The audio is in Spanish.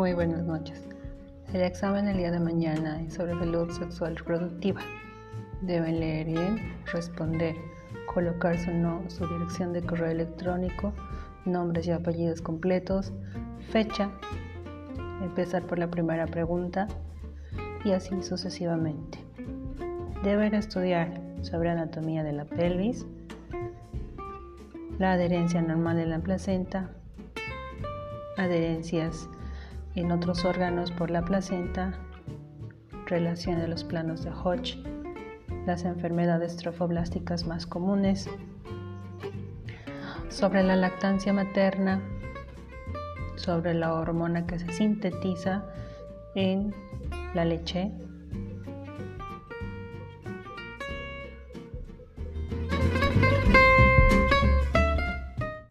Muy buenas noches. El examen el día de mañana es sobre salud sexual reproductiva. Deben leer bien, responder, colocar su, no, su dirección de correo electrónico, nombres y apellidos completos, fecha, empezar por la primera pregunta y así sucesivamente. Deben estudiar sobre anatomía de la pelvis, la adherencia normal de la placenta, adherencias en otros órganos por la placenta, relación de los planos de Hodge, las enfermedades trofoblásticas más comunes, sobre la lactancia materna, sobre la hormona que se sintetiza en la leche